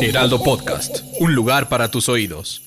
Heraldo Podcast, un lugar para tus oídos.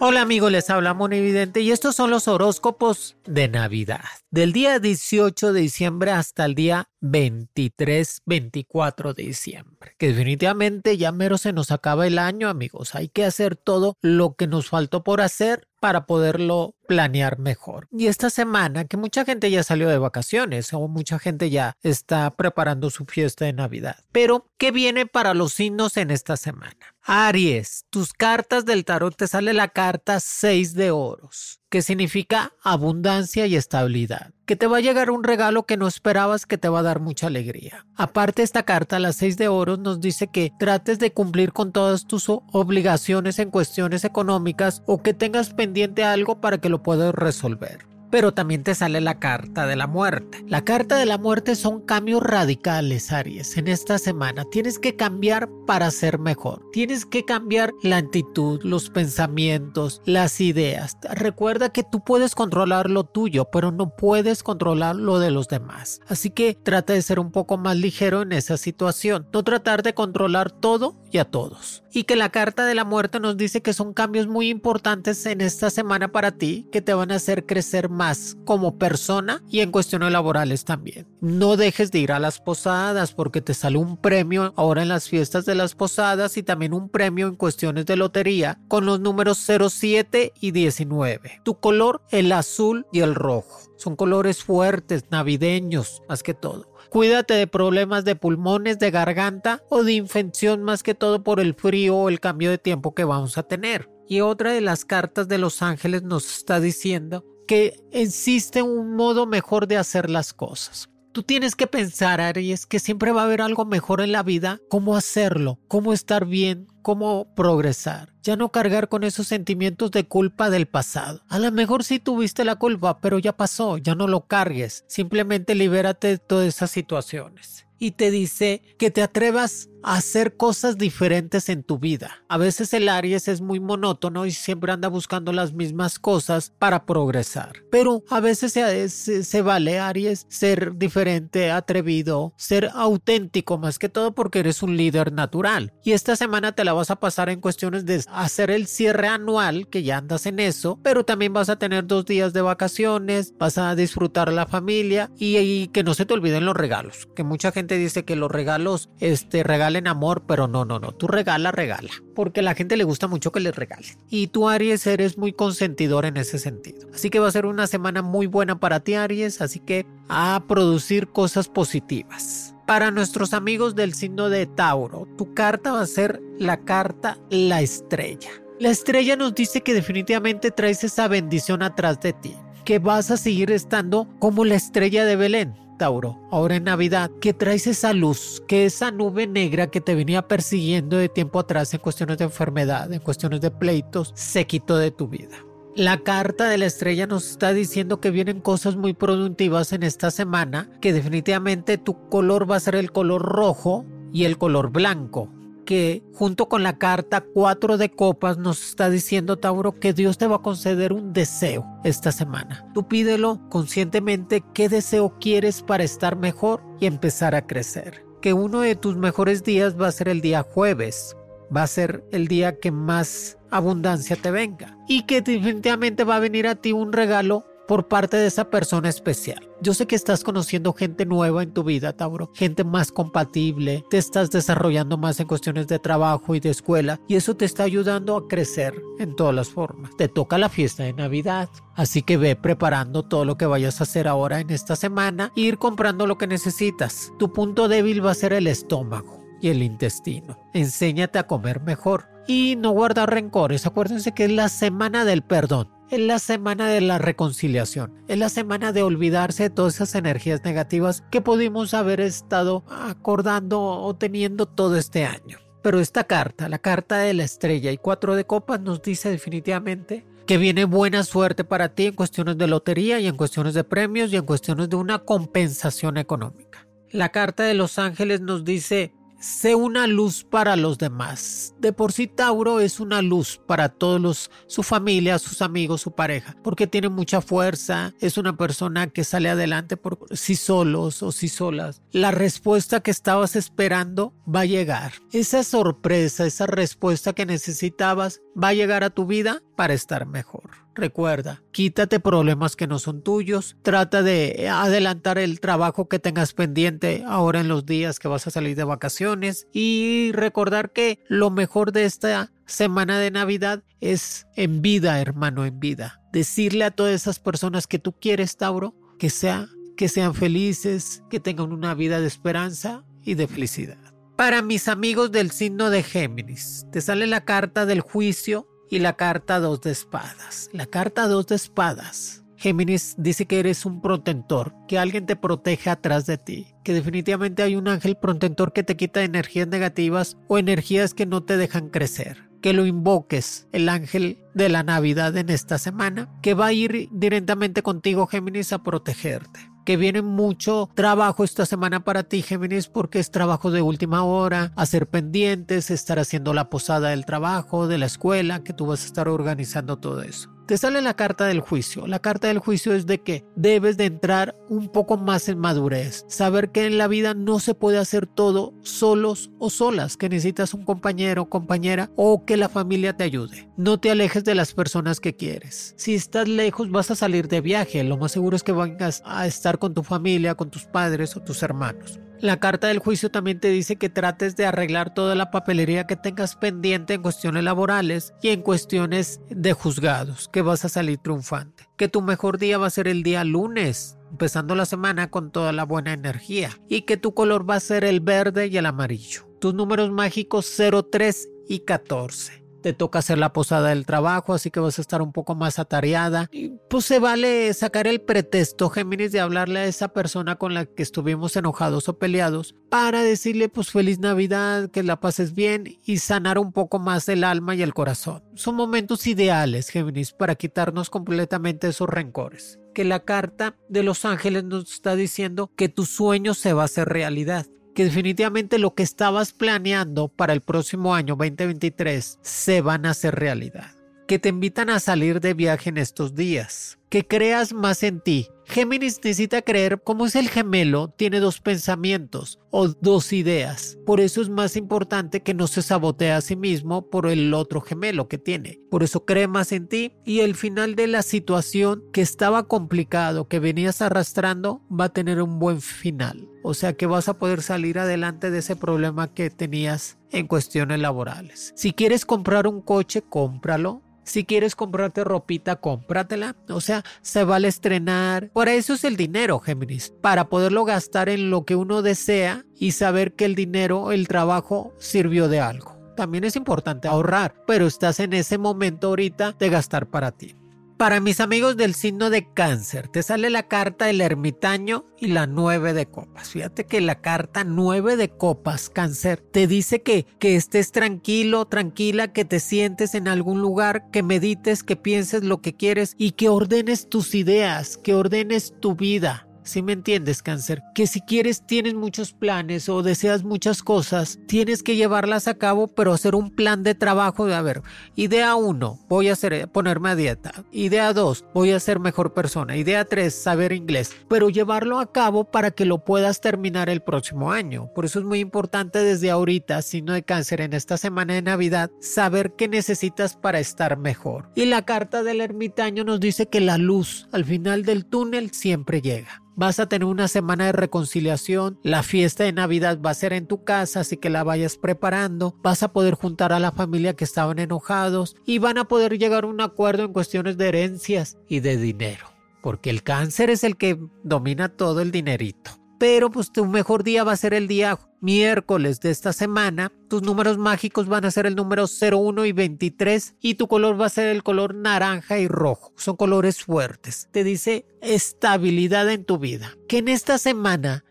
Hola amigos, les habla Evidente y estos son los horóscopos de Navidad. Del día 18 de diciembre hasta el día 23, 24 de diciembre. Que definitivamente ya mero se nos acaba el año amigos. Hay que hacer todo lo que nos faltó por hacer para poderlo planear mejor. Y esta semana, que mucha gente ya salió de vacaciones o mucha gente ya está preparando su fiesta de Navidad. Pero, ¿qué viene para los signos en esta semana? Aries, tus cartas del tarot te sale la carta 6 de oros, que significa abundancia y estabilidad que te va a llegar un regalo que no esperabas que te va a dar mucha alegría. Aparte esta carta, las 6 de oros, nos dice que trates de cumplir con todas tus obligaciones en cuestiones económicas o que tengas pendiente algo para que lo puedas resolver pero también te sale la carta de la muerte. La carta de la muerte son cambios radicales, Aries, en esta semana. Tienes que cambiar para ser mejor. Tienes que cambiar la actitud, los pensamientos, las ideas. Recuerda que tú puedes controlar lo tuyo, pero no puedes controlar lo de los demás. Así que trata de ser un poco más ligero en esa situación. No tratar de controlar todo y a todos. Y que la carta de la muerte nos dice que son cambios muy importantes en esta semana para ti que te van a hacer crecer más más como persona y en cuestiones laborales también. No dejes de ir a las posadas porque te sale un premio ahora en las fiestas de las posadas y también un premio en cuestiones de lotería con los números 07 y 19. Tu color, el azul y el rojo. Son colores fuertes, navideños, más que todo. Cuídate de problemas de pulmones, de garganta o de infección más que todo por el frío o el cambio de tiempo que vamos a tener. Y otra de las cartas de los ángeles nos está diciendo que existe un modo mejor de hacer las cosas. Tú tienes que pensar, Aries, que siempre va a haber algo mejor en la vida, cómo hacerlo, cómo estar bien, cómo progresar. Ya no cargar con esos sentimientos de culpa del pasado. A lo mejor sí tuviste la culpa, pero ya pasó, ya no lo cargues. Simplemente libérate de todas esas situaciones. Y te dice que te atrevas hacer cosas diferentes en tu vida. A veces el Aries es muy monótono y siempre anda buscando las mismas cosas para progresar. Pero a veces se, se, vale, Aries, ser diferente, atrevido, ser auténtico más que todo porque eres un líder natural. Y esta semana te la vas a pasar en cuestiones de hacer el cierre anual, que ya andas en eso, pero también vas a tener dos días de vacaciones, vas a disfrutar la familia y, y que no se te olviden los regalos. Que mucha gente dice que los regalos, este, regalos en amor, pero no, no, no. Tú regala, regala. Porque a la gente le gusta mucho que le regalen. Y tú, Aries, eres muy consentidor en ese sentido. Así que va a ser una semana muy buena para ti, Aries. Así que a producir cosas positivas. Para nuestros amigos del signo de Tauro, tu carta va a ser la carta La Estrella. La estrella nos dice que definitivamente traes esa bendición atrás de ti, que vas a seguir estando como la estrella de Belén Tauro, ahora en Navidad, que traes esa luz, que esa nube negra que te venía persiguiendo de tiempo atrás en cuestiones de enfermedad, en cuestiones de pleitos, se quitó de tu vida. La carta de la estrella nos está diciendo que vienen cosas muy productivas en esta semana, que definitivamente tu color va a ser el color rojo y el color blanco que junto con la carta 4 de copas nos está diciendo Tauro que Dios te va a conceder un deseo esta semana. Tú pídelo conscientemente qué deseo quieres para estar mejor y empezar a crecer. Que uno de tus mejores días va a ser el día jueves, va a ser el día que más abundancia te venga y que definitivamente va a venir a ti un regalo por parte de esa persona especial. Yo sé que estás conociendo gente nueva en tu vida, Tauro, gente más compatible, te estás desarrollando más en cuestiones de trabajo y de escuela y eso te está ayudando a crecer en todas las formas. Te toca la fiesta de Navidad, así que ve preparando todo lo que vayas a hacer ahora en esta semana e ir comprando lo que necesitas. Tu punto débil va a ser el estómago y el intestino. Enséñate a comer mejor y no guardar rencores. Acuérdense que es la semana del perdón es la semana de la reconciliación, es la semana de olvidarse de todas esas energías negativas que pudimos haber estado acordando o teniendo todo este año. Pero esta carta, la carta de la estrella y cuatro de copas, nos dice definitivamente que viene buena suerte para ti en cuestiones de lotería y en cuestiones de premios y en cuestiones de una compensación económica. La carta de los ángeles nos dice sé una luz para los demás. De por sí Tauro es una luz para todos los, su familia, sus amigos, su pareja, porque tiene mucha fuerza, es una persona que sale adelante por sí solos o sí solas. La respuesta que estabas esperando va a llegar. Esa sorpresa, esa respuesta que necesitabas va a llegar a tu vida para estar mejor. Recuerda, quítate problemas que no son tuyos, trata de adelantar el trabajo que tengas pendiente ahora en los días que vas a salir de vacaciones y recordar que lo mejor de esta semana de Navidad es en vida, hermano, en vida. Decirle a todas esas personas que tú quieres, Tauro, que sea que sean felices, que tengan una vida de esperanza y de felicidad. Para mis amigos del signo de Géminis, te sale la carta del juicio y la carta dos de espadas. La carta dos de espadas. Géminis dice que eres un protector, que alguien te protege atrás de ti, que definitivamente hay un ángel protector que te quita energías negativas o energías que no te dejan crecer. Que lo invoques, el ángel de la Navidad en esta semana, que va a ir directamente contigo, Géminis, a protegerte que viene mucho trabajo esta semana para ti, Géminis, porque es trabajo de última hora, hacer pendientes, estar haciendo la posada del trabajo, de la escuela, que tú vas a estar organizando todo eso te sale la carta del juicio. La carta del juicio es de que debes de entrar un poco más en madurez, saber que en la vida no se puede hacer todo solos o solas, que necesitas un compañero, compañera o que la familia te ayude. No te alejes de las personas que quieres. Si estás lejos vas a salir de viaje, lo más seguro es que vengas a estar con tu familia, con tus padres o tus hermanos. La carta del juicio también te dice que trates de arreglar toda la papelería que tengas pendiente en cuestiones laborales y en cuestiones de juzgados, que vas a salir triunfante. Que tu mejor día va a ser el día lunes, empezando la semana con toda la buena energía. Y que tu color va a ser el verde y el amarillo. Tus números mágicos 03 y 14 te toca hacer la posada del trabajo, así que vas a estar un poco más atareada. Pues se vale sacar el pretexto, Géminis, de hablarle a esa persona con la que estuvimos enojados o peleados para decirle pues feliz Navidad, que la pases bien y sanar un poco más el alma y el corazón. Son momentos ideales, Géminis, para quitarnos completamente esos rencores que la carta de los ángeles nos está diciendo que tu sueño se va a hacer realidad que definitivamente lo que estabas planeando para el próximo año 2023 se van a hacer realidad. Que te invitan a salir de viaje en estos días. Que creas más en ti, Géminis necesita creer como es el gemelo, tiene dos pensamientos o dos ideas. Por eso es más importante que no se sabotee a sí mismo por el otro gemelo que tiene. Por eso cree más en ti y el final de la situación que estaba complicado, que venías arrastrando, va a tener un buen final. O sea que vas a poder salir adelante de ese problema que tenías en cuestiones laborales. Si quieres comprar un coche, cómpralo si quieres comprarte ropita, cómpratela. O sea, se vale estrenar. Por eso es el dinero, Géminis. Para poderlo gastar en lo que uno desea y saber que el dinero, el trabajo, sirvió de algo. También es importante ahorrar, pero estás en ese momento ahorita de gastar para ti. Para mis amigos del signo de cáncer, te sale la carta del ermitaño y la nueve de copas. Fíjate que la carta nueve de copas, cáncer, te dice que, que estés tranquilo, tranquila, que te sientes en algún lugar, que medites, que pienses lo que quieres y que ordenes tus ideas, que ordenes tu vida. Si me entiendes, cáncer, que si quieres tienes muchos planes o deseas muchas cosas, tienes que llevarlas a cabo, pero hacer un plan de trabajo de, a ver, idea 1, voy a hacer, ponerme a dieta. Idea 2, voy a ser mejor persona. Idea 3, saber inglés. Pero llevarlo a cabo para que lo puedas terminar el próximo año. Por eso es muy importante desde ahorita, si no de cáncer, en esta semana de Navidad, saber qué necesitas para estar mejor. Y la carta del ermitaño nos dice que la luz al final del túnel siempre llega. Vas a tener una semana de reconciliación. La fiesta de Navidad va a ser en tu casa, así que la vayas preparando. Vas a poder juntar a la familia que estaban enojados y van a poder llegar a un acuerdo en cuestiones de herencias y de dinero. Porque el cáncer es el que domina todo el dinerito. Pero pues tu mejor día va a ser el día miércoles de esta semana. Tus números mágicos van a ser el número 01 y 23 y tu color va a ser el color naranja y rojo. Son colores fuertes. Te dice estabilidad en tu vida. Que en esta semana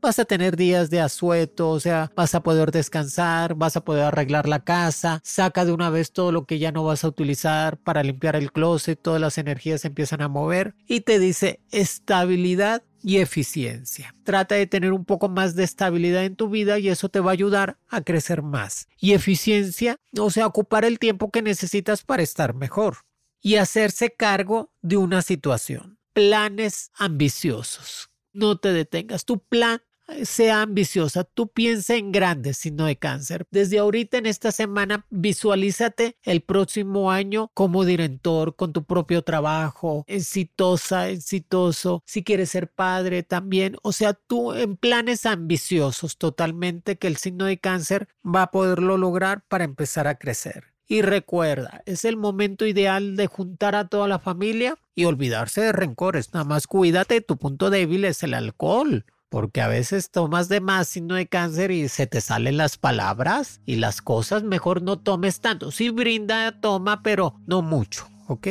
vas a tener días de asueto, o sea, vas a poder descansar, vas a poder arreglar la casa, saca de una vez todo lo que ya no vas a utilizar para limpiar el closet, todas las energías se empiezan a mover y te dice estabilidad y eficiencia. Trata de tener un poco más de estabilidad en tu vida y eso te va a ayudar a crecer más. Y eficiencia, o sea, ocupar el tiempo que necesitas para estar mejor y hacerse cargo de una situación. Planes ambiciosos no te detengas. Tu plan eh, sea ambiciosa, tú piensa en grandes, sino de cáncer. Desde ahorita en esta semana visualízate el próximo año como director, con tu propio trabajo, exitosa, exitoso, si quieres ser padre también, o sea, tú en planes ambiciosos totalmente que el signo de cáncer va a poderlo lograr para empezar a crecer. Y recuerda, es el momento ideal de juntar a toda la familia y olvidarse de rencores. Nada más cuídate, tu punto débil es el alcohol. Porque a veces tomas de más signo de cáncer y se te salen las palabras y las cosas, mejor no tomes tanto. Sí brinda, toma, pero no mucho, ¿ok?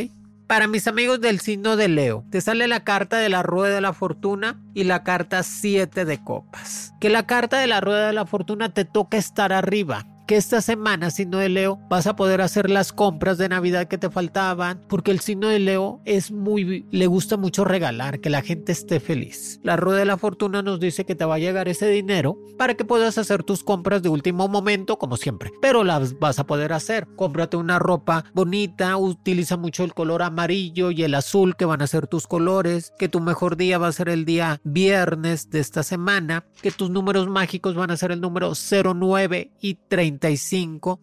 Para mis amigos del signo de Leo, te sale la carta de la rueda de la fortuna y la carta 7 de copas. Que la carta de la rueda de la fortuna te toca estar arriba, que esta semana, signo de Leo, vas a poder hacer las compras de Navidad que te faltaban, porque el signo de Leo es muy, le gusta mucho regalar, que la gente esté feliz. La rueda de la fortuna nos dice que te va a llegar ese dinero para que puedas hacer tus compras de último momento, como siempre, pero las vas a poder hacer. Cómprate una ropa bonita, utiliza mucho el color amarillo y el azul que van a ser tus colores, que tu mejor día va a ser el día viernes de esta semana, que tus números mágicos van a ser el número 09 y 30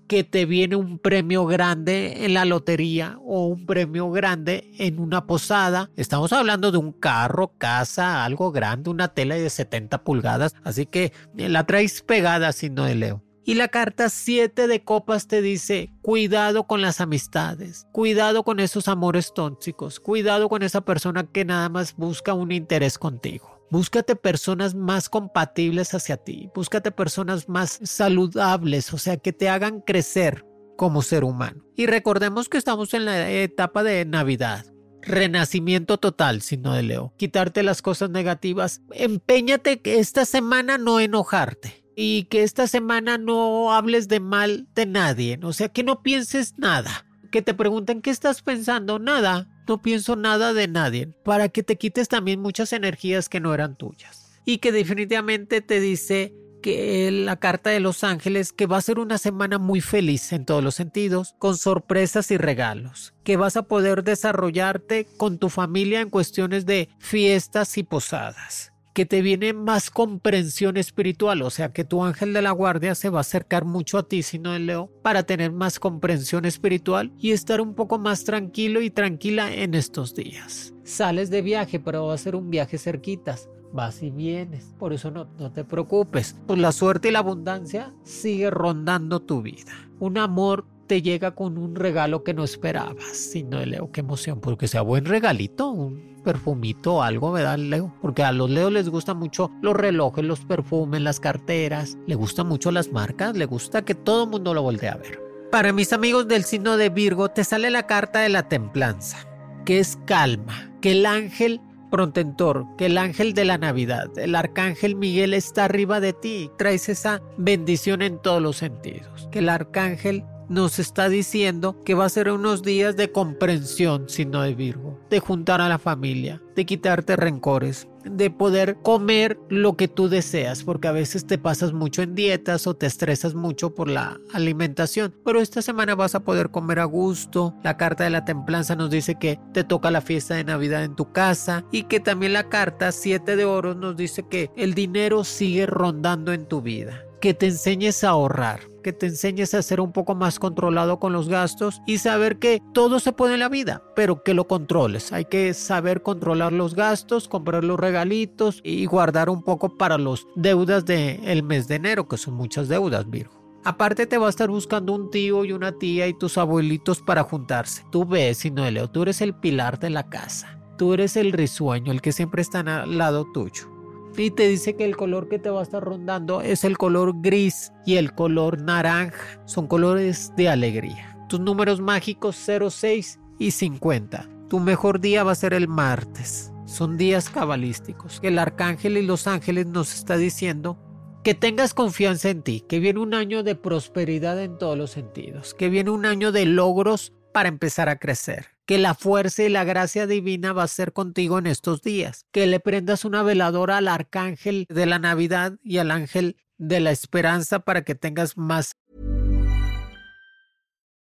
que te viene un premio grande en la lotería o un premio grande en una posada. Estamos hablando de un carro, casa, algo grande, una tela de 70 pulgadas. Así que la traes pegada si no de Leo. Y la carta 7 de copas te dice, cuidado con las amistades, cuidado con esos amores tóxicos, cuidado con esa persona que nada más busca un interés contigo. Búscate personas más compatibles hacia ti, búscate personas más saludables, o sea, que te hagan crecer como ser humano. Y recordemos que estamos en la etapa de Navidad. Renacimiento total, sino de Leo. Quitarte las cosas negativas. Empeñate que esta semana no enojarte y que esta semana no hables de mal de nadie, o sea, que no pienses nada. Que te pregunten qué estás pensando, nada no pienso nada de nadie, para que te quites también muchas energías que no eran tuyas. Y que definitivamente te dice que la carta de los ángeles que va a ser una semana muy feliz en todos los sentidos, con sorpresas y regalos, que vas a poder desarrollarte con tu familia en cuestiones de fiestas y posadas que te viene más comprensión espiritual, o sea que tu ángel de la guardia se va a acercar mucho a ti, sino el Leo, para tener más comprensión espiritual y estar un poco más tranquilo y tranquila en estos días. Sales de viaje, pero va a ser un viaje cerquitas. Vas y vienes, por eso no, no te preocupes. Pues la suerte y la abundancia sigue rondando tu vida. Un amor te llega con un regalo que no esperabas, sino Leo, qué emoción, porque sea buen regalito, un perfumito algo, ¿verdad, Leo? Porque a los Leo les gusta mucho los relojes, los perfumes, las carteras, le gustan mucho las marcas, le gusta que todo el mundo lo voltee a ver. Para mis amigos del signo de Virgo, te sale la carta de la templanza, que es calma, que el ángel prontentor, que el ángel de la Navidad, el arcángel Miguel está arriba de ti, traes esa bendición en todos los sentidos, que el arcángel nos está diciendo que va a ser unos días de comprensión, sino de Virgo, de juntar a la familia, de quitarte rencores, de poder comer lo que tú deseas, porque a veces te pasas mucho en dietas o te estresas mucho por la alimentación, pero esta semana vas a poder comer a gusto. La carta de la templanza nos dice que te toca la fiesta de Navidad en tu casa y que también la carta 7 de oro nos dice que el dinero sigue rondando en tu vida que te enseñes a ahorrar, que te enseñes a ser un poco más controlado con los gastos y saber que todo se puede en la vida, pero que lo controles. Hay que saber controlar los gastos, comprar los regalitos y guardar un poco para los deudas del mes de enero, que son muchas deudas, Virgo. Aparte te va a estar buscando un tío y una tía y tus abuelitos para juntarse. Tú ves, Leo, tú eres el pilar de la casa. Tú eres el risueño, el que siempre está al lado tuyo y te dice que el color que te va a estar rondando es el color gris y el color naranja. Son colores de alegría. Tus números mágicos 06 y 50. Tu mejor día va a ser el martes. Son días cabalísticos. El arcángel y los ángeles nos está diciendo que tengas confianza en ti, que viene un año de prosperidad en todos los sentidos, que viene un año de logros para empezar a crecer, que la fuerza y la gracia divina va a ser contigo en estos días, que le prendas una veladora al arcángel de la Navidad y al ángel de la esperanza para que tengas más.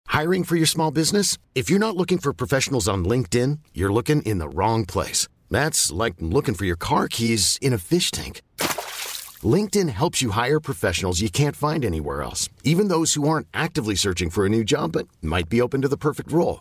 Hiring for your small business? If you're not looking for professionals on LinkedIn, you're looking in the wrong place. That's like looking for your car keys in a fish tank. LinkedIn helps you hire professionals you can't find anywhere else, even those who aren't actively searching for a new job but might be open to the perfect role.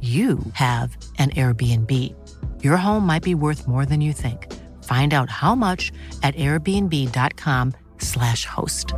you have an Airbnb. Your home might be worth more than you think. Find out how much at airbnb.com/slash host.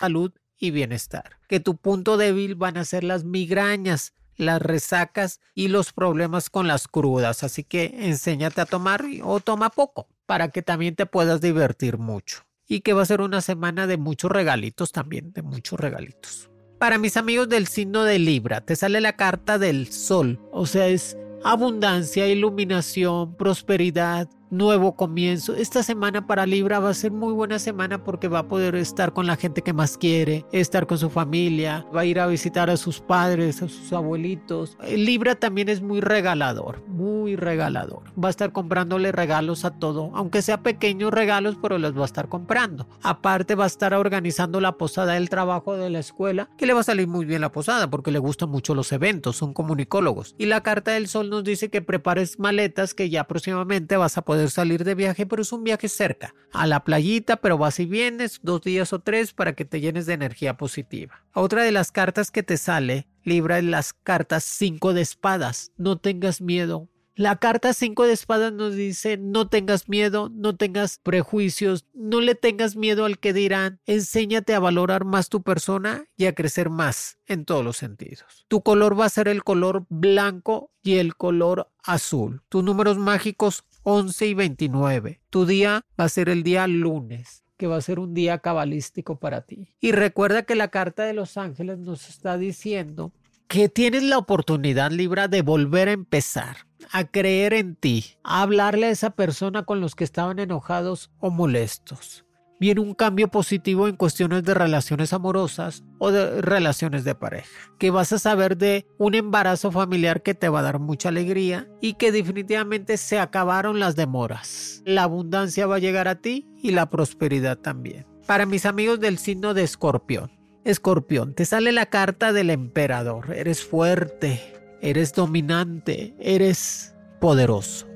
Salud y bienestar. Que tu punto débil van a ser las migrañas, las resacas y los problemas con las crudas. Así que enséñate a tomar o toma poco para que también te puedas divertir mucho. Y que va a ser una semana de muchos regalitos también, de muchos regalitos. Para mis amigos del signo de Libra, te sale la carta del sol, o sea, es abundancia, iluminación, prosperidad, nuevo comienzo. Esta semana para Libra va a ser muy buena semana porque va a poder estar con la gente que más quiere, estar con su familia, va a ir a visitar a sus padres, a sus abuelitos. Libra también es muy regalador, muy regalador. Va a estar comprándole regalos a todo, aunque sea pequeños regalos, pero los va a estar comprando. Aparte va a estar organizando la posada del trabajo de la escuela, que le va a salir muy bien la posada porque le gustan mucho los eventos, son comunicólogos. Y la carta del sol nos dice que prepares maletas que ya próximamente vas a poder salir de viaje, pero es un viaje cerca, a la playita, pero vas y vienes dos días o tres para que te llenes de energía positiva. Otra de las cartas que te sale, Libra, es las cartas 5 de espadas. No tengas miedo, la carta 5 de espadas nos dice no tengas miedo, no tengas prejuicios, no le tengas miedo al que dirán, enséñate a valorar más tu persona y a crecer más en todos los sentidos. Tu color va a ser el color blanco y el color azul. Tus números mágicos 11 y 29. Tu día va a ser el día lunes que va a ser un día cabalístico para ti. Y recuerda que la carta de los ángeles nos está diciendo que tienes la oportunidad, Libra, de volver a empezar, a creer en ti, a hablarle a esa persona con los que estaban enojados o molestos viene un cambio positivo en cuestiones de relaciones amorosas o de relaciones de pareja. Que vas a saber de un embarazo familiar que te va a dar mucha alegría y que definitivamente se acabaron las demoras. La abundancia va a llegar a ti y la prosperidad también. Para mis amigos del signo de escorpión. Escorpión, te sale la carta del emperador. Eres fuerte, eres dominante, eres poderoso.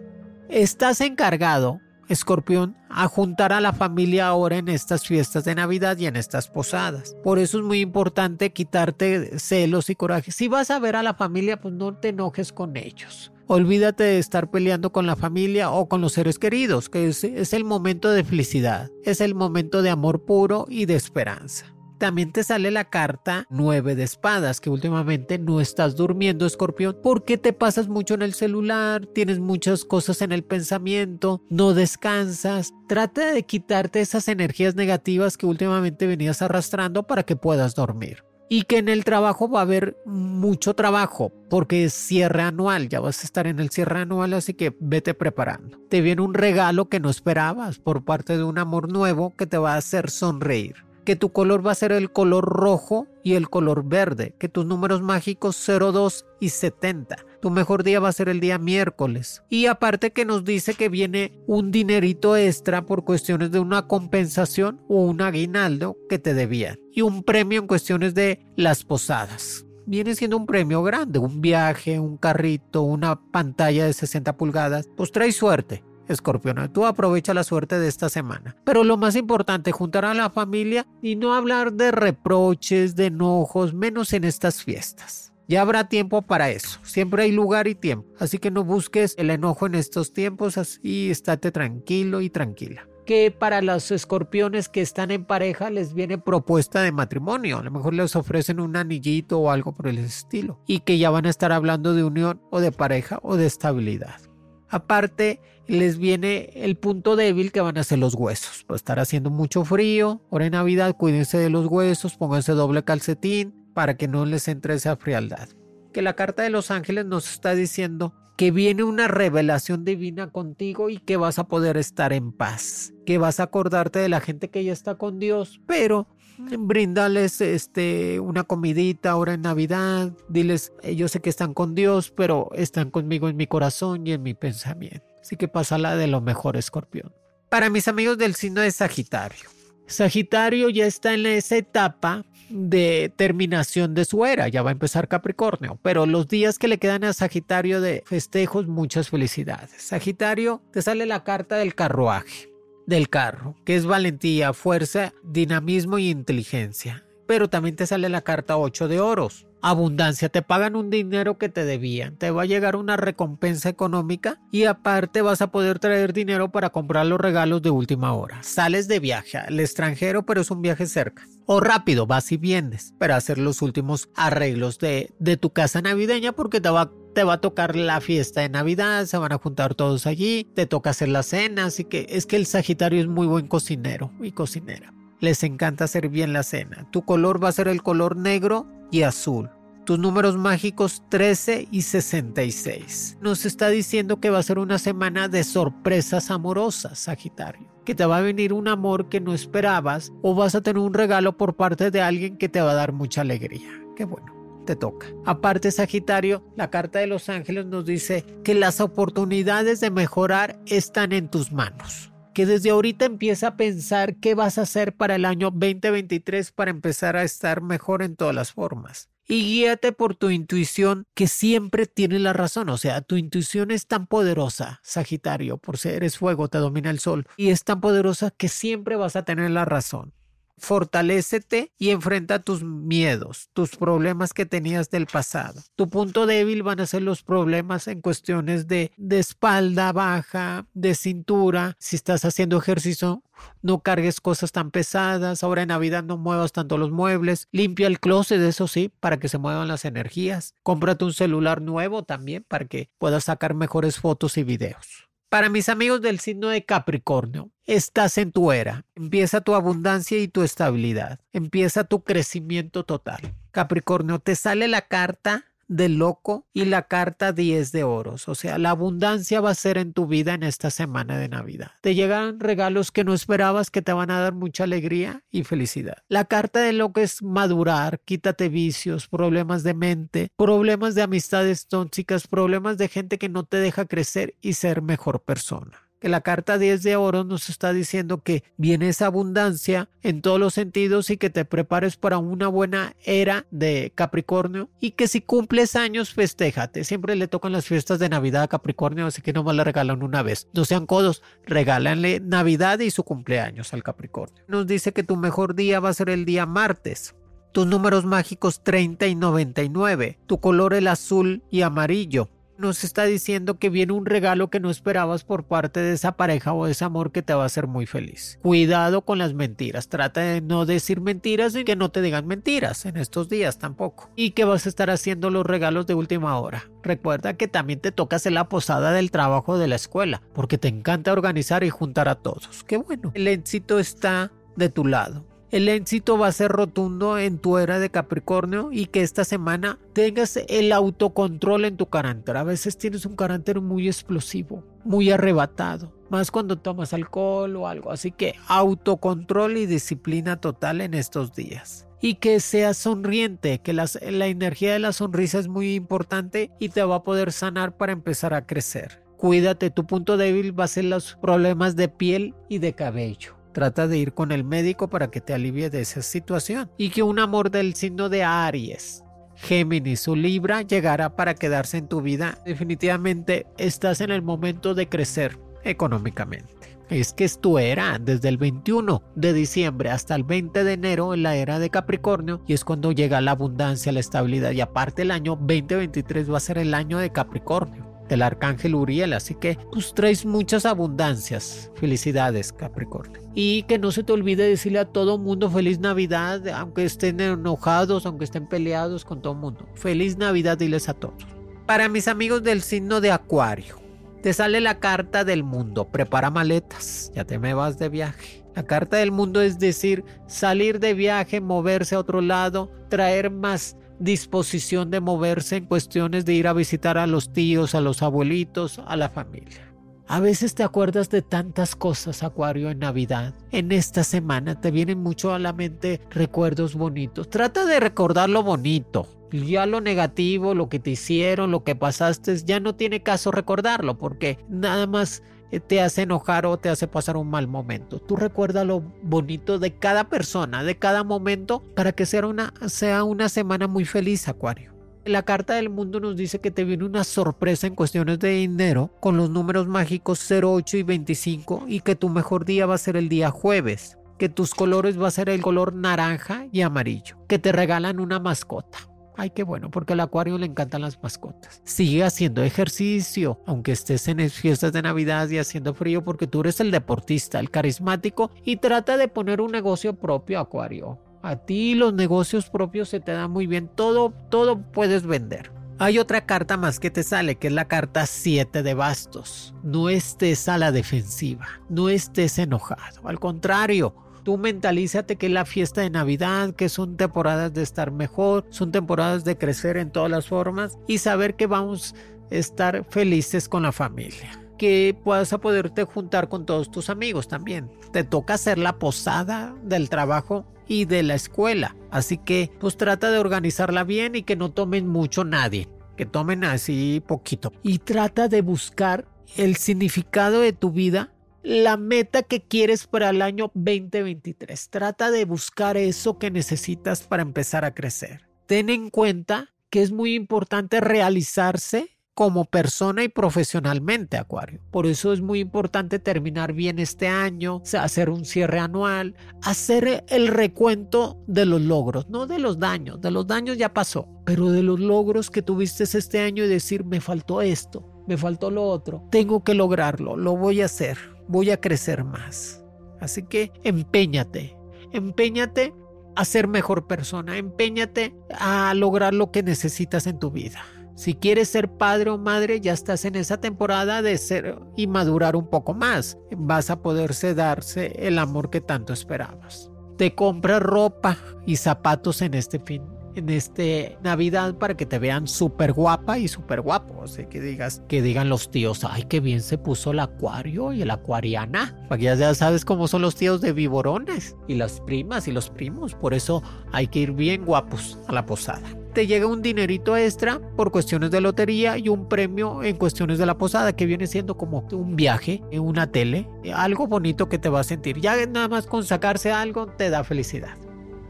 Estás encargado Escorpión, a juntar a la familia ahora en estas fiestas de Navidad y en estas posadas. Por eso es muy importante quitarte celos y coraje. Si vas a ver a la familia, pues no te enojes con ellos. Olvídate de estar peleando con la familia o con los seres queridos, que es, es el momento de felicidad, es el momento de amor puro y de esperanza. También te sale la carta 9 de espadas, que últimamente no estás durmiendo, escorpión, porque te pasas mucho en el celular, tienes muchas cosas en el pensamiento, no descansas. Trata de quitarte esas energías negativas que últimamente venías arrastrando para que puedas dormir y que en el trabajo va a haber mucho trabajo porque es cierre anual, ya vas a estar en el cierre anual, así que vete preparando. Te viene un regalo que no esperabas por parte de un amor nuevo que te va a hacer sonreír que tu color va a ser el color rojo y el color verde, que tus números mágicos 02 y 70. Tu mejor día va a ser el día miércoles. Y aparte que nos dice que viene un dinerito extra por cuestiones de una compensación o un aguinaldo que te debían. Y un premio en cuestiones de las posadas viene siendo un premio grande, un viaje, un carrito, una pantalla de 60 pulgadas, pues trae suerte. Escorpión, tú aprovecha la suerte de esta semana. Pero lo más importante, juntar a la familia y no hablar de reproches, de enojos, menos en estas fiestas. Ya habrá tiempo para eso. Siempre hay lugar y tiempo. Así que no busques el enojo en estos tiempos. Así estate tranquilo y tranquila. Que para los escorpiones que están en pareja les viene propuesta de matrimonio. A lo mejor les ofrecen un anillito o algo por el estilo. Y que ya van a estar hablando de unión o de pareja o de estabilidad. Aparte, les viene el punto débil que van a ser los huesos. Va estar haciendo mucho frío. Ahora en Navidad, cuídense de los huesos, pónganse doble calcetín para que no les entre esa frialdad. Que la carta de los ángeles nos está diciendo que viene una revelación divina contigo y que vas a poder estar en paz, que vas a acordarte de la gente que ya está con Dios, pero brindales este una comidita ahora en Navidad, diles, eh, yo sé que están con Dios, pero están conmigo en mi corazón y en mi pensamiento. Así que la de lo mejor, escorpión. Para mis amigos del signo de Sagitario. Sagitario ya está en esa etapa de terminación de su era, ya va a empezar Capricornio, pero los días que le quedan a Sagitario de festejos, muchas felicidades. Sagitario, te sale la carta del carruaje del carro, que es valentía, fuerza, dinamismo y inteligencia. Pero también te sale la carta 8 de oros. Abundancia, te pagan un dinero que te debían, te va a llegar una recompensa económica y aparte vas a poder traer dinero para comprar los regalos de última hora. Sales de viaje al extranjero, pero es un viaje cerca. O rápido, vas y vienes para hacer los últimos arreglos de, de tu casa navideña porque te va te va a tocar la fiesta de Navidad, se van a juntar todos allí, te toca hacer la cena, así que es que el Sagitario es muy buen cocinero y cocinera. Les encanta hacer bien la cena. Tu color va a ser el color negro y azul. Tus números mágicos 13 y 66. Nos está diciendo que va a ser una semana de sorpresas amorosas, Sagitario. Que te va a venir un amor que no esperabas o vas a tener un regalo por parte de alguien que te va a dar mucha alegría. Qué bueno te toca. Aparte, Sagitario, la carta de los ángeles nos dice que las oportunidades de mejorar están en tus manos. Que desde ahorita empieza a pensar qué vas a hacer para el año 2023 para empezar a estar mejor en todas las formas. Y guíate por tu intuición que siempre tiene la razón. O sea, tu intuición es tan poderosa, Sagitario, por ser eres fuego, te domina el sol. Y es tan poderosa que siempre vas a tener la razón fortalécete y enfrenta tus miedos, tus problemas que tenías del pasado. Tu punto débil van a ser los problemas en cuestiones de, de espalda baja, de cintura. Si estás haciendo ejercicio, no cargues cosas tan pesadas. Ahora en Navidad no muevas tanto los muebles. Limpia el closet, eso sí, para que se muevan las energías. Cómprate un celular nuevo también para que puedas sacar mejores fotos y videos. Para mis amigos del signo de Capricornio, estás en tu era. Empieza tu abundancia y tu estabilidad. Empieza tu crecimiento total. Capricornio, te sale la carta de loco y la carta 10 de oros. O sea, la abundancia va a ser en tu vida en esta semana de Navidad. Te llegan regalos que no esperabas que te van a dar mucha alegría y felicidad. La carta de loco es madurar, quítate vicios, problemas de mente, problemas de amistades tóxicas, problemas de gente que no te deja crecer y ser mejor persona que la carta 10 de oro nos está diciendo que viene esa abundancia en todos los sentidos y que te prepares para una buena era de Capricornio y que si cumples años festéjate. Siempre le tocan las fiestas de Navidad a Capricornio, así que no más le regalan una vez. No sean codos, regálanle Navidad y su cumpleaños al Capricornio. Nos dice que tu mejor día va a ser el día martes. Tus números mágicos 30 y 99. Tu color el azul y amarillo nos está diciendo que viene un regalo que no esperabas por parte de esa pareja o ese amor que te va a hacer muy feliz. Cuidado con las mentiras, trata de no decir mentiras y que no te digan mentiras en estos días tampoco. Y que vas a estar haciendo los regalos de última hora. Recuerda que también te toca hacer la posada del trabajo de la escuela, porque te encanta organizar y juntar a todos. Qué bueno. El éxito está de tu lado. El éxito va a ser rotundo en tu era de Capricornio y que esta semana tengas el autocontrol en tu carácter. A veces tienes un carácter muy explosivo, muy arrebatado, más cuando tomas alcohol o algo. Así que autocontrol y disciplina total en estos días. Y que seas sonriente, que la energía de la sonrisa es muy importante y te va a poder sanar para empezar a crecer. Cuídate, tu punto débil va a ser los problemas de piel y de cabello. Trata de ir con el médico para que te alivie de esa situación. Y que un amor del signo de Aries, Géminis o Libra llegará para quedarse en tu vida. Definitivamente estás en el momento de crecer económicamente. Es que es tu era, desde el 21 de diciembre hasta el 20 de enero en la era de Capricornio y es cuando llega la abundancia, la estabilidad y aparte el año 2023 va a ser el año de Capricornio del arcángel Uriel. Así que pues traes muchas abundancias. Felicidades, Capricornio. Y que no se te olvide decirle a todo mundo feliz Navidad, aunque estén enojados, aunque estén peleados con todo mundo. Feliz Navidad, diles a todos. Para mis amigos del signo de Acuario, te sale la carta del mundo. Prepara maletas, ya te me vas de viaje. La carta del mundo es decir, salir de viaje, moverse a otro lado, traer más disposición de moverse en cuestiones de ir a visitar a los tíos, a los abuelitos, a la familia. A veces te acuerdas de tantas cosas, Acuario, en Navidad. En esta semana te vienen mucho a la mente recuerdos bonitos. Trata de recordar lo bonito. Ya lo negativo, lo que te hicieron, lo que pasaste, ya no tiene caso recordarlo porque nada más te hace enojar o te hace pasar un mal momento. Tú recuerda lo bonito de cada persona, de cada momento, para que sea una, sea una semana muy feliz, Acuario. La carta del mundo nos dice que te viene una sorpresa en cuestiones de dinero con los números mágicos 08 y 25 y que tu mejor día va a ser el día jueves, que tus colores va a ser el color naranja y amarillo, que te regalan una mascota. Ay, qué bueno, porque al acuario le encantan las mascotas. Sigue haciendo ejercicio, aunque estés en fiestas de Navidad y haciendo frío, porque tú eres el deportista, el carismático, y trata de poner un negocio propio, acuario. A ti los negocios propios se te dan muy bien, todo, todo puedes vender. Hay otra carta más que te sale, que es la carta 7 de bastos. No estés a la defensiva, no estés enojado. Al contrario, Tú mentalízate que es la fiesta de Navidad, que son temporadas de estar mejor, son temporadas de crecer en todas las formas y saber que vamos a estar felices con la familia que puedas a poderte juntar con todos tus amigos también. Te toca hacer la posada del trabajo y de la escuela. Así que pues trata de organizarla bien y que no tomen mucho nadie. Que tomen así poquito. Y trata de buscar el significado de tu vida la meta que quieres para el año 2023. Trata de buscar eso que necesitas para empezar a crecer. Ten en cuenta que es muy importante realizarse como persona y profesionalmente, Acuario. Por eso es muy importante terminar bien este año, hacer un cierre anual, hacer el recuento de los logros, no de los daños, de los daños ya pasó, pero de los logros que tuviste este año y decir, me faltó esto, me faltó lo otro, tengo que lograrlo, lo voy a hacer voy a crecer más. Así que empeñate, empeñate a ser mejor persona, empeñate a lograr lo que necesitas en tu vida. Si quieres ser padre o madre, ya estás en esa temporada de ser y madurar un poco más. Vas a poderse darse el amor que tanto esperabas. Te compras ropa y zapatos en este fin en este Navidad para que te vean súper guapa y súper guapo. O sea, que digas, que digan los tíos, ay, qué bien se puso el acuario y el acuariana. Porque ya sabes cómo son los tíos de viborones y las primas y los primos. Por eso hay que ir bien guapos a la posada. Te llega un dinerito extra por cuestiones de lotería y un premio en cuestiones de la posada, que viene siendo como un viaje en una tele, algo bonito que te va a sentir. Ya nada más con sacarse algo te da felicidad.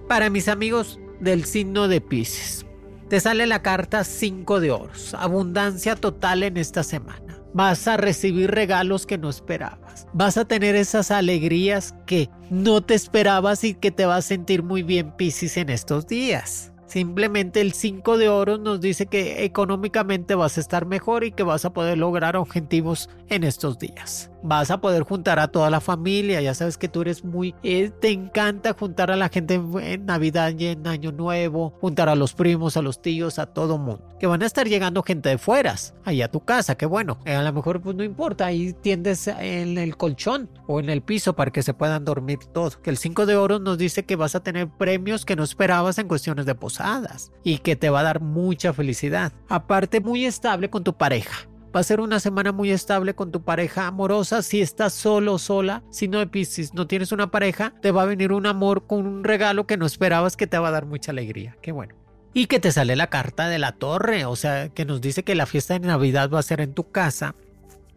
Para mis amigos, del signo de Pisces. Te sale la carta 5 de oros, abundancia total en esta semana. Vas a recibir regalos que no esperabas. Vas a tener esas alegrías que no te esperabas y que te vas a sentir muy bien Pisces en estos días. Simplemente el 5 de oro nos dice que económicamente vas a estar mejor y que vas a poder lograr objetivos en estos días. Vas a poder juntar a toda la familia, ya sabes que tú eres muy... Eh, te encanta juntar a la gente en Navidad y en Año Nuevo, juntar a los primos, a los tíos, a todo mundo. Que van a estar llegando gente de fueras, ahí a tu casa, que bueno, eh, a lo mejor pues no importa, ahí tiendes en el colchón o en el piso para que se puedan dormir todos. Que el 5 de oro nos dice que vas a tener premios que no esperabas en cuestiones de posadas y que te va a dar mucha felicidad. Aparte, muy estable con tu pareja. Va a ser una semana muy estable con tu pareja amorosa. Si estás solo sola, si no de no tienes una pareja, te va a venir un amor con un regalo que no esperabas que te va a dar mucha alegría. Qué bueno. Y que te sale la carta de la torre, o sea, que nos dice que la fiesta de Navidad va a ser en tu casa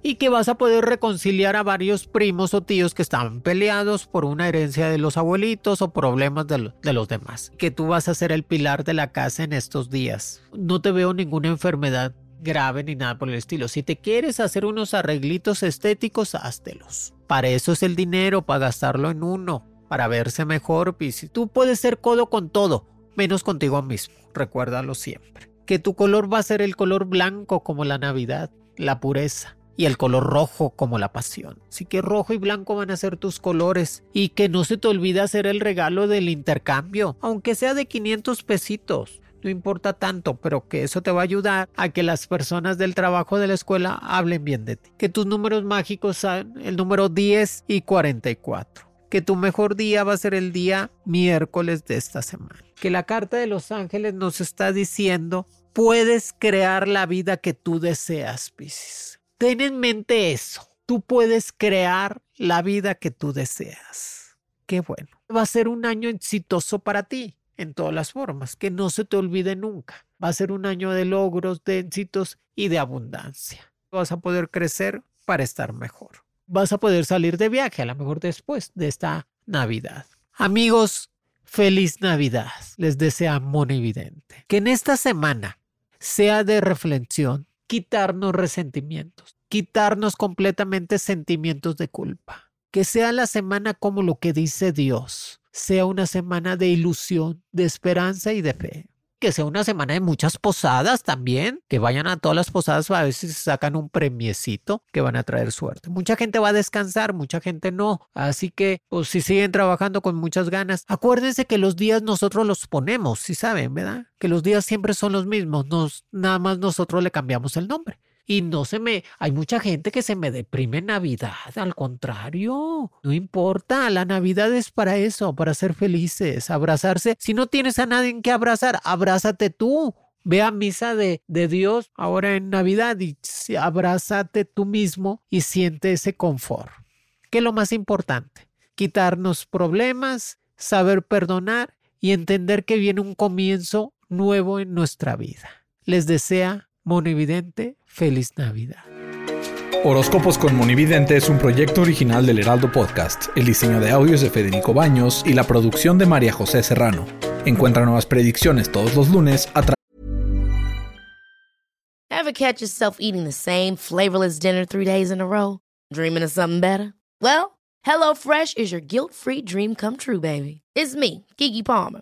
y que vas a poder reconciliar a varios primos o tíos que estaban peleados por una herencia de los abuelitos o problemas de, los demás. Que tú vas a ser el pilar de la casa en estos días. No te veo ninguna enfermedad grave ni nada por el estilo. Si te quieres hacer unos arreglitos estéticos, háztelos. Para eso es el dinero, para gastarlo en uno, para verse mejor. Si tú puedes ser codo con todo, menos contigo mismo. Recuérdalo siempre. Que tu color va a ser el color blanco como la Navidad, la pureza y el color rojo como la pasión. Así que rojo y blanco van a ser tus colores y que no se te olvide hacer el regalo del intercambio, aunque sea de 500 pesitos. No importa tanto, pero que eso te va a ayudar a que las personas del trabajo de la escuela hablen bien de ti. Que tus números mágicos sean el número 10 y 44 que tu mejor día va a ser el día miércoles de esta semana. Que la carta de los ángeles nos está diciendo, puedes crear la vida que tú deseas, Piscis. Ten en mente eso. Tú puedes crear la vida que tú deseas. Qué bueno. Va a ser un año exitoso para ti en todas las formas, que no se te olvide nunca. Va a ser un año de logros, de éxitos y de abundancia. Vas a poder crecer para estar mejor. Vas a poder salir de viaje, a lo mejor después de esta Navidad. Amigos, feliz Navidad. Les desea Evidente. Que en esta semana sea de reflexión, quitarnos resentimientos, quitarnos completamente sentimientos de culpa. Que sea la semana como lo que dice Dios, sea una semana de ilusión, de esperanza y de fe que sea una semana de muchas posadas también, que vayan a todas las posadas a ver si sacan un premiecito que van a traer suerte. Mucha gente va a descansar, mucha gente no, así que pues, si siguen trabajando con muchas ganas, acuérdense que los días nosotros los ponemos, si saben, ¿verdad? Que los días siempre son los mismos, nos, nada más nosotros le cambiamos el nombre y no se me... Hay mucha gente que se me deprime en Navidad, al contrario, no importa, la Navidad es para eso, para ser felices, abrazarse. Si no tienes a nadie en que abrazar, abrázate tú. Ve a misa de, de Dios ahora en Navidad y abrázate tú mismo y siente ese confort. ¿Qué es lo más importante? Quitarnos problemas, saber perdonar y entender que viene un comienzo nuevo en nuestra vida. Les desea Monividente, feliz Navidad. Horóscopos con Monividente es un proyecto original del Heraldo Podcast. El diseño de audios de Federico Baños y la producción de María José Serrano. Encuentra nuevas predicciones todos los lunes a través. Ever catch yourself eating the same flavorless dinner three days in a row? Dreaming of something better? Well, HelloFresh is your guilt-free dream come true, baby. It's me, Kiki Palmer.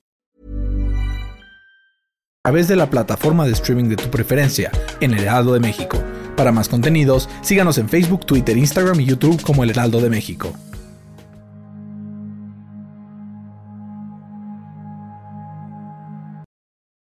A través de la plataforma de streaming de tu preferencia, en El Heraldo de México. Para más contenidos, síganos en Facebook, Twitter, Instagram y YouTube como El Heraldo de México.